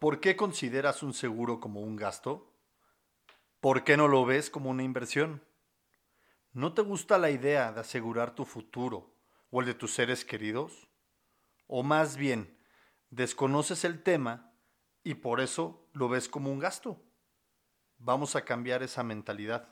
¿Por qué consideras un seguro como un gasto? ¿Por qué no lo ves como una inversión? ¿No te gusta la idea de asegurar tu futuro o el de tus seres queridos? ¿O más bien, desconoces el tema y por eso lo ves como un gasto? Vamos a cambiar esa mentalidad.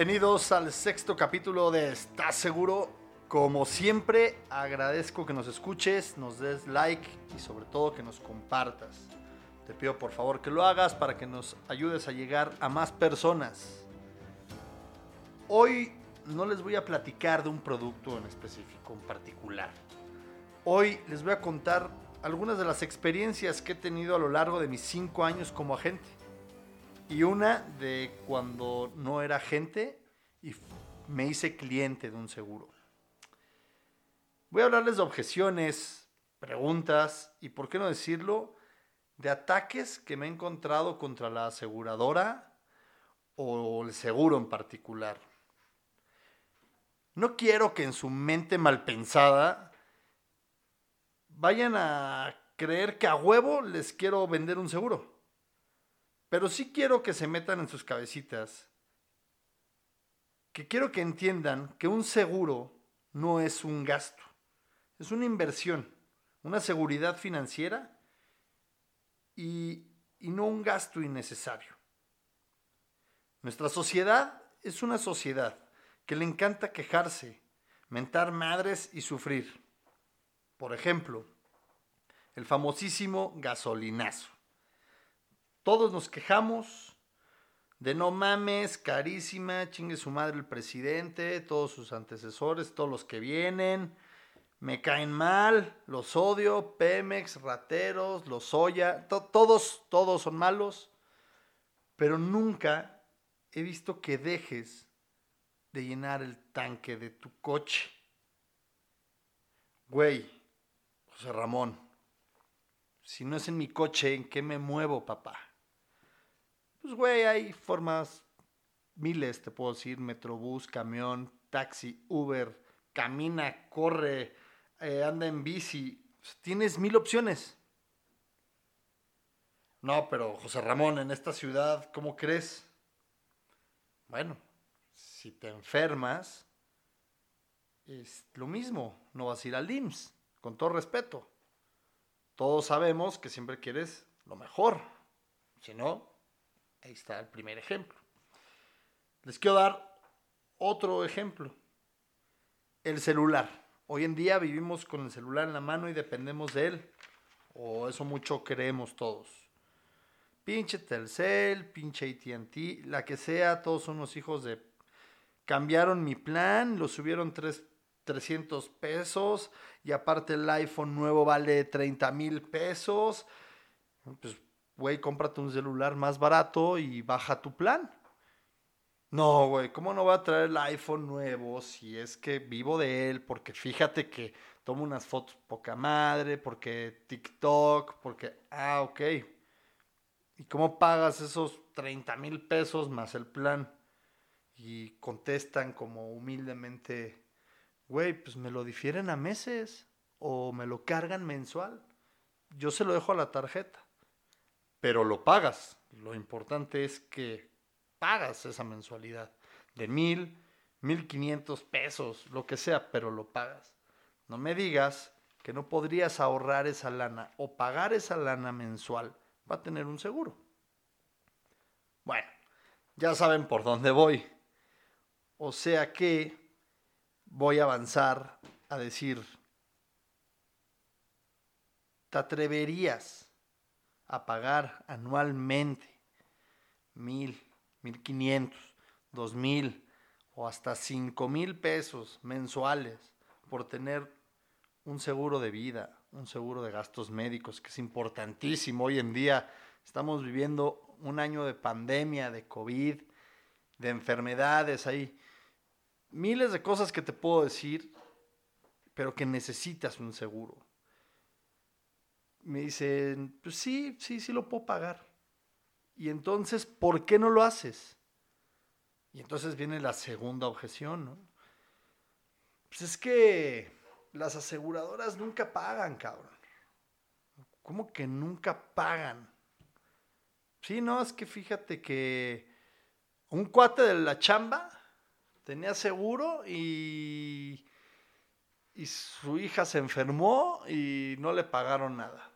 Bienvenidos al sexto capítulo de ¿Estás seguro? Como siempre, agradezco que nos escuches, nos des like y sobre todo que nos compartas. Te pido por favor que lo hagas para que nos ayudes a llegar a más personas. Hoy no les voy a platicar de un producto en específico, en particular. Hoy les voy a contar algunas de las experiencias que he tenido a lo largo de mis cinco años como agente y una de cuando no era agente y me hice cliente de un seguro. Voy a hablarles de objeciones, preguntas y, por qué no decirlo, de ataques que me he encontrado contra la aseguradora o el seguro en particular. No quiero que en su mente mal pensada vayan a creer que a huevo les quiero vender un seguro. Pero sí quiero que se metan en sus cabecitas, que quiero que entiendan que un seguro no es un gasto, es una inversión, una seguridad financiera y, y no un gasto innecesario. Nuestra sociedad es una sociedad que le encanta quejarse, mentar madres y sufrir. Por ejemplo, el famosísimo gasolinazo. Todos nos quejamos de no mames, carísima, chingue su madre el presidente, todos sus antecesores, todos los que vienen, me caen mal, los odio, Pemex, rateros, los Oya, todos, todos son malos, pero nunca he visto que dejes de llenar el tanque de tu coche. Güey, José Ramón, si no es en mi coche, ¿en qué me muevo, papá? Pues, güey, hay formas, miles, te puedo decir, metrobús, camión, taxi, Uber, camina, corre, eh, anda en bici. Tienes mil opciones. No, pero José Ramón, en esta ciudad, ¿cómo crees? Bueno, si te enfermas, es lo mismo, no vas a ir al IMSS, con todo respeto. Todos sabemos que siempre quieres lo mejor. Si no, Ahí está el primer ejemplo. Les quiero dar otro ejemplo. El celular. Hoy en día vivimos con el celular en la mano y dependemos de él. O eso mucho creemos todos. Pinche Telcel, pinche ATT, la que sea, todos son los hijos de... Cambiaron mi plan, lo subieron 300 pesos y aparte el iPhone nuevo vale 30 mil pesos. Pues güey, cómprate un celular más barato y baja tu plan. No, güey, ¿cómo no va a traer el iPhone nuevo si es que vivo de él? Porque fíjate que tomo unas fotos poca madre, porque TikTok, porque, ah, ok. ¿Y cómo pagas esos 30 mil pesos más el plan? Y contestan como humildemente, güey, pues me lo difieren a meses o me lo cargan mensual. Yo se lo dejo a la tarjeta pero lo pagas. Lo importante es que pagas esa mensualidad de mil, mil quinientos pesos, lo que sea, pero lo pagas. No me digas que no podrías ahorrar esa lana o pagar esa lana mensual para tener un seguro. Bueno, ya saben por dónde voy. O sea que voy a avanzar a decir, ¿te atreverías a pagar anualmente mil, mil quinientos, dos mil o hasta cinco mil pesos mensuales por tener un seguro de vida, un seguro de gastos médicos, que es importantísimo. Hoy en día estamos viviendo un año de pandemia, de COVID, de enfermedades, hay miles de cosas que te puedo decir, pero que necesitas un seguro. Me dicen, pues sí, sí, sí lo puedo pagar. Y entonces, ¿por qué no lo haces? Y entonces viene la segunda objeción, ¿no? Pues es que las aseguradoras nunca pagan, cabrón. ¿Cómo que nunca pagan? Sí, no, es que fíjate que un cuate de la chamba tenía seguro y, y su hija se enfermó y no le pagaron nada.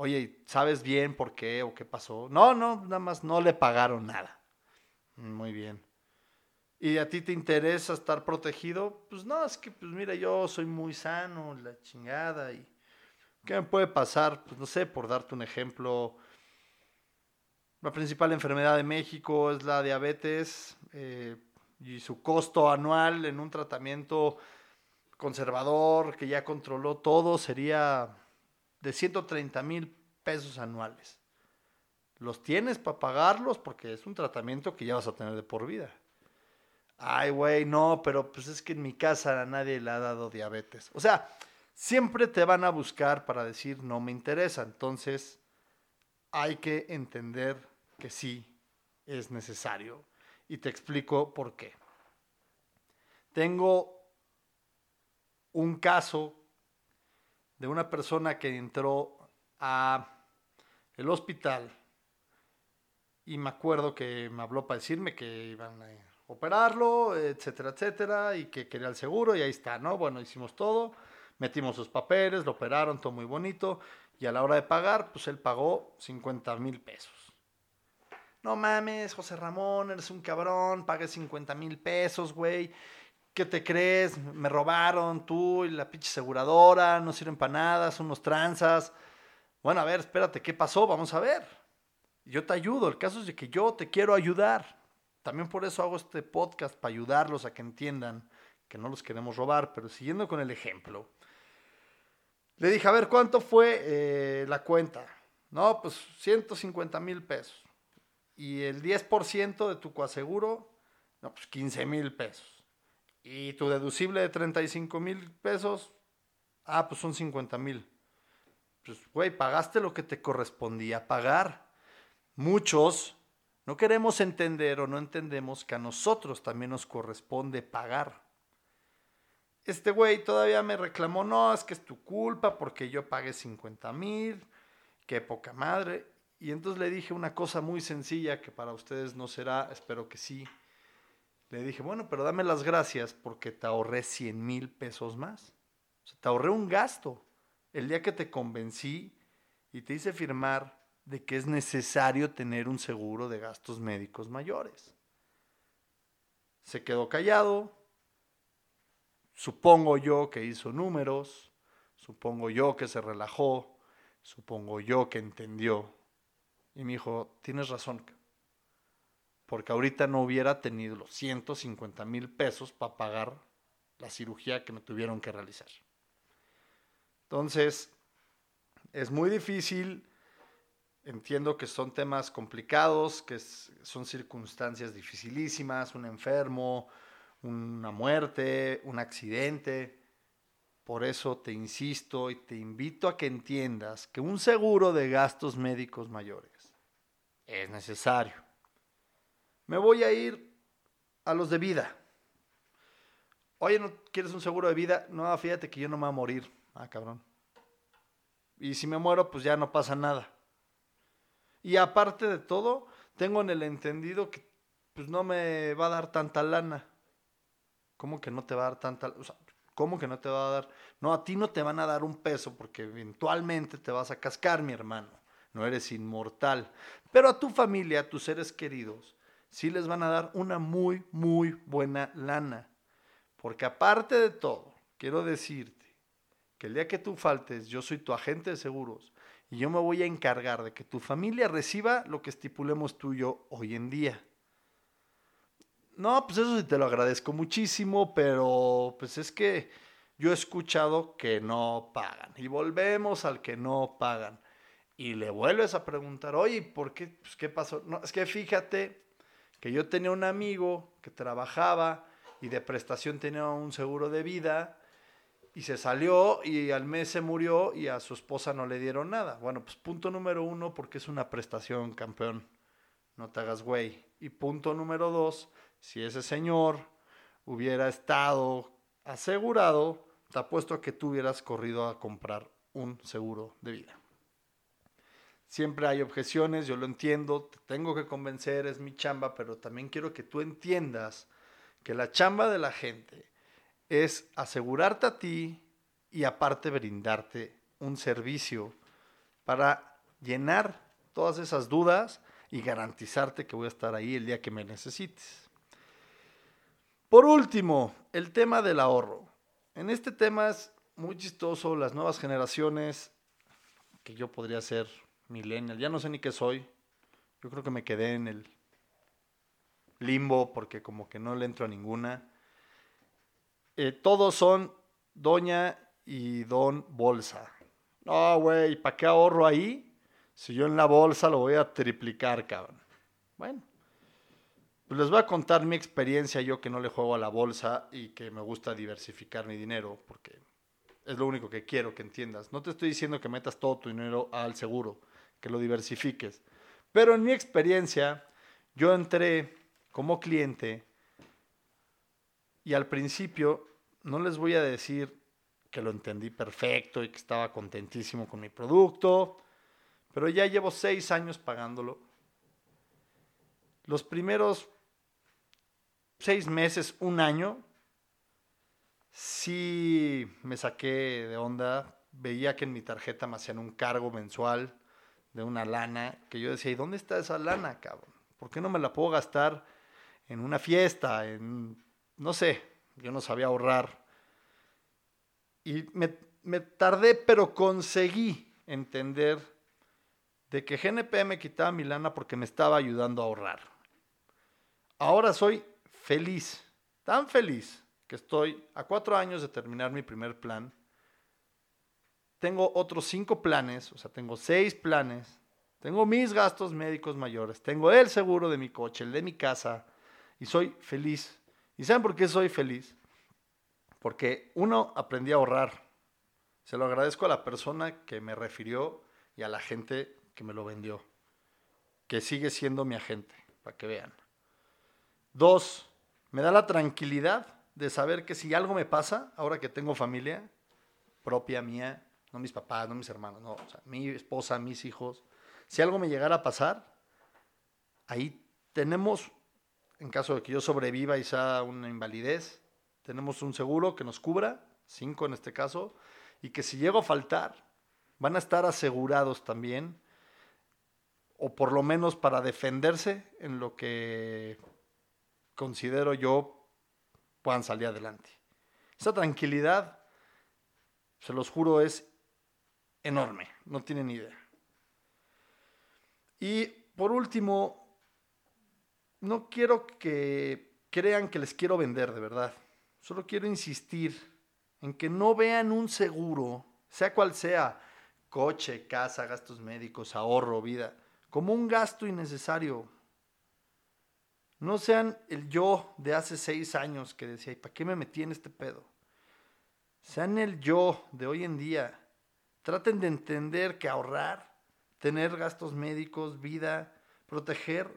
Oye, ¿sabes bien por qué o qué pasó? No, no, nada más no le pagaron nada. Muy bien y a ti te interesa estar protegido, pues no, es que, pues mira, yo soy muy sano, la chingada, y ¿qué me puede pasar? Pues no sé, por darte un ejemplo, la principal enfermedad de México es la diabetes eh, y su costo anual en un tratamiento conservador que ya controló todo sería de 130 mil pesos anuales. Los tienes para pagarlos porque es un tratamiento que ya vas a tener de por vida. Ay, güey, no, pero pues es que en mi casa a nadie le ha dado diabetes. O sea, siempre te van a buscar para decir no me interesa. Entonces, hay que entender que sí es necesario. Y te explico por qué. Tengo un caso de una persona que entró a el hospital y me acuerdo que me habló para decirme que iban a operarlo, etcétera, etcétera, y que quería el seguro, y ahí está, ¿no? Bueno, hicimos todo, metimos sus papeles, lo operaron, todo muy bonito, y a la hora de pagar, pues él pagó 50 mil pesos. No mames, José Ramón, eres un cabrón, pagué 50 mil pesos, güey. ¿Qué te crees? Me robaron tú y la pinche aseguradora, no sirven para nada, son unos tranzas. Bueno, a ver, espérate, ¿qué pasó? Vamos a ver. Yo te ayudo, el caso es de que yo te quiero ayudar. También por eso hago este podcast, para ayudarlos a que entiendan que no los queremos robar, pero siguiendo con el ejemplo. Le dije, a ver, ¿cuánto fue eh, la cuenta? No, pues 150 mil pesos. Y el 10% de tu coaseguro, no, pues 15 mil pesos. Y tu deducible de 35 mil pesos, ah, pues son 50 mil. Pues, güey, pagaste lo que te correspondía pagar. Muchos no queremos entender o no entendemos que a nosotros también nos corresponde pagar. Este güey todavía me reclamó, no, es que es tu culpa porque yo pagué 50 mil, qué poca madre. Y entonces le dije una cosa muy sencilla que para ustedes no será, espero que sí. Le dije, bueno, pero dame las gracias porque te ahorré 100 mil pesos más. O sea, te ahorré un gasto. El día que te convencí y te hice firmar de que es necesario tener un seguro de gastos médicos mayores. Se quedó callado, supongo yo que hizo números, supongo yo que se relajó, supongo yo que entendió. Y me dijo, tienes razón, porque ahorita no hubiera tenido los 150 mil pesos para pagar la cirugía que me tuvieron que realizar. Entonces, es muy difícil Entiendo que son temas complicados, que son circunstancias dificilísimas, un enfermo, una muerte, un accidente. Por eso te insisto y te invito a que entiendas que un seguro de gastos médicos mayores es necesario. Me voy a ir a los de vida. Oye, ¿no quieres un seguro de vida? No, fíjate que yo no me voy a morir. Ah, cabrón. Y si me muero, pues ya no pasa nada. Y aparte de todo, tengo en el entendido que pues no me va a dar tanta lana. ¿Cómo que no te va a dar tanta? O sea, ¿Cómo que no te va a dar? No, a ti no te van a dar un peso porque eventualmente te vas a cascar, mi hermano. No eres inmortal. Pero a tu familia, a tus seres queridos, sí les van a dar una muy, muy buena lana. Porque aparte de todo, quiero decirte que el día que tú faltes, yo soy tu agente de seguros y yo me voy a encargar de que tu familia reciba lo que estipulemos tú y yo hoy en día. No, pues eso sí te lo agradezco muchísimo, pero pues es que yo he escuchado que no pagan. Y volvemos al que no pagan. Y le vuelves a preguntar, oye, ¿por qué? Pues, ¿Qué pasó? No, es que fíjate que yo tenía un amigo que trabajaba y de prestación tenía un seguro de vida y se salió y al mes se murió y a su esposa no le dieron nada. Bueno, pues punto número uno, porque es una prestación, campeón. No te hagas güey. Y punto número dos, si ese señor hubiera estado asegurado, te apuesto a que tú hubieras corrido a comprar un seguro de vida. Siempre hay objeciones, yo lo entiendo, te tengo que convencer, es mi chamba, pero también quiero que tú entiendas que la chamba de la gente es asegurarte a ti y aparte brindarte un servicio para llenar todas esas dudas y garantizarte que voy a estar ahí el día que me necesites. Por último, el tema del ahorro. En este tema es muy chistoso, las nuevas generaciones, que yo podría ser millennial, ya no sé ni qué soy, yo creo que me quedé en el limbo porque como que no le entro a ninguna. Eh, todos son doña y don bolsa. No, güey, ¿para qué ahorro ahí? Si yo en la bolsa lo voy a triplicar, cabrón. Bueno, pues les voy a contar mi experiencia, yo que no le juego a la bolsa y que me gusta diversificar mi dinero, porque es lo único que quiero que entiendas. No te estoy diciendo que metas todo tu dinero al seguro, que lo diversifiques. Pero en mi experiencia, yo entré como cliente y al principio no les voy a decir que lo entendí perfecto y que estaba contentísimo con mi producto, pero ya llevo seis años pagándolo. Los primeros seis meses, un año, sí me saqué de onda. Veía que en mi tarjeta me hacían un cargo mensual de una lana que yo decía, ¿y dónde está esa lana, cabrón? ¿Por qué no me la puedo gastar en una fiesta, en, no sé, yo no sabía ahorrar. Y me, me tardé, pero conseguí entender de que GNP me quitaba mi lana porque me estaba ayudando a ahorrar. Ahora soy feliz, tan feliz, que estoy a cuatro años de terminar mi primer plan. Tengo otros cinco planes, o sea, tengo seis planes. Tengo mis gastos médicos mayores. Tengo el seguro de mi coche, el de mi casa. Y soy feliz. ¿Y saben por qué soy feliz? Porque uno, aprendí a ahorrar. Se lo agradezco a la persona que me refirió y a la gente que me lo vendió. Que sigue siendo mi agente, para que vean. Dos, me da la tranquilidad de saber que si algo me pasa, ahora que tengo familia propia mía, no mis papás, no mis hermanos, no, mi esposa, mis hijos, si algo me llegara a pasar, ahí tenemos, en caso de que yo sobreviva y sea una invalidez, tenemos un seguro que nos cubra, cinco en este caso, y que si llego a faltar, van a estar asegurados también, o por lo menos para defenderse en lo que considero yo puedan salir adelante. Esa tranquilidad, se los juro, es enorme, no tienen idea. Y por último, no quiero que crean que les quiero vender de verdad. Solo quiero insistir en que no vean un seguro, sea cual sea, coche, casa, gastos médicos, ahorro, vida, como un gasto innecesario. No sean el yo de hace seis años que decía, ¿y para qué me metí en este pedo? Sean el yo de hoy en día. Traten de entender que ahorrar, tener gastos médicos, vida, proteger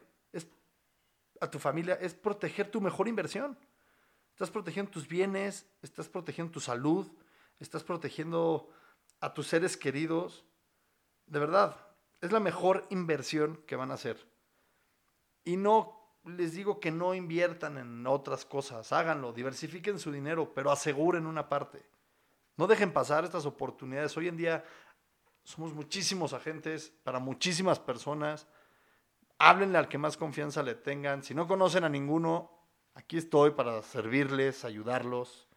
a tu familia, es proteger tu mejor inversión. Estás protegiendo tus bienes, estás protegiendo tu salud, estás protegiendo a tus seres queridos. De verdad, es la mejor inversión que van a hacer. Y no les digo que no inviertan en otras cosas, háganlo, diversifiquen su dinero, pero aseguren una parte. No dejen pasar estas oportunidades. Hoy en día somos muchísimos agentes para muchísimas personas. Háblenle al que más confianza le tengan. Si no conocen a ninguno, aquí estoy para servirles, ayudarlos.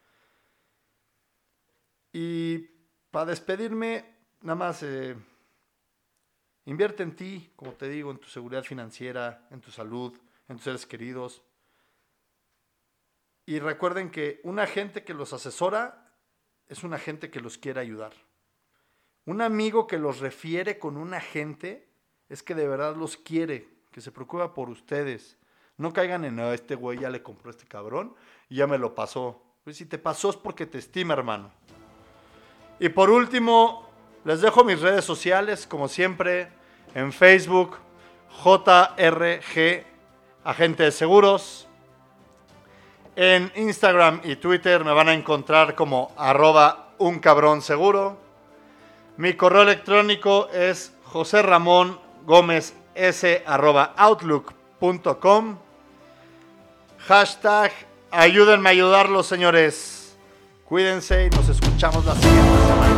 Y para despedirme, nada más, eh, invierte en ti, como te digo, en tu seguridad financiera, en tu salud, en tus seres queridos. Y recuerden que un agente que los asesora es un agente que los quiere ayudar. Un amigo que los refiere con un agente es que de verdad los quiere, que se preocupa por ustedes. No caigan en, "Ah, este güey ya le compró este cabrón y ya me lo pasó. Pues si te pasó es porque te estima, hermano. Y por último, les dejo mis redes sociales, como siempre, en Facebook, JRG, Agente de Seguros. En Instagram y Twitter me van a encontrar como arroba un seguro. Mi correo electrónico es José. Hashtag ayúdenme a ayudarlos, señores. Cuídense y nos escuchamos la siguiente semana.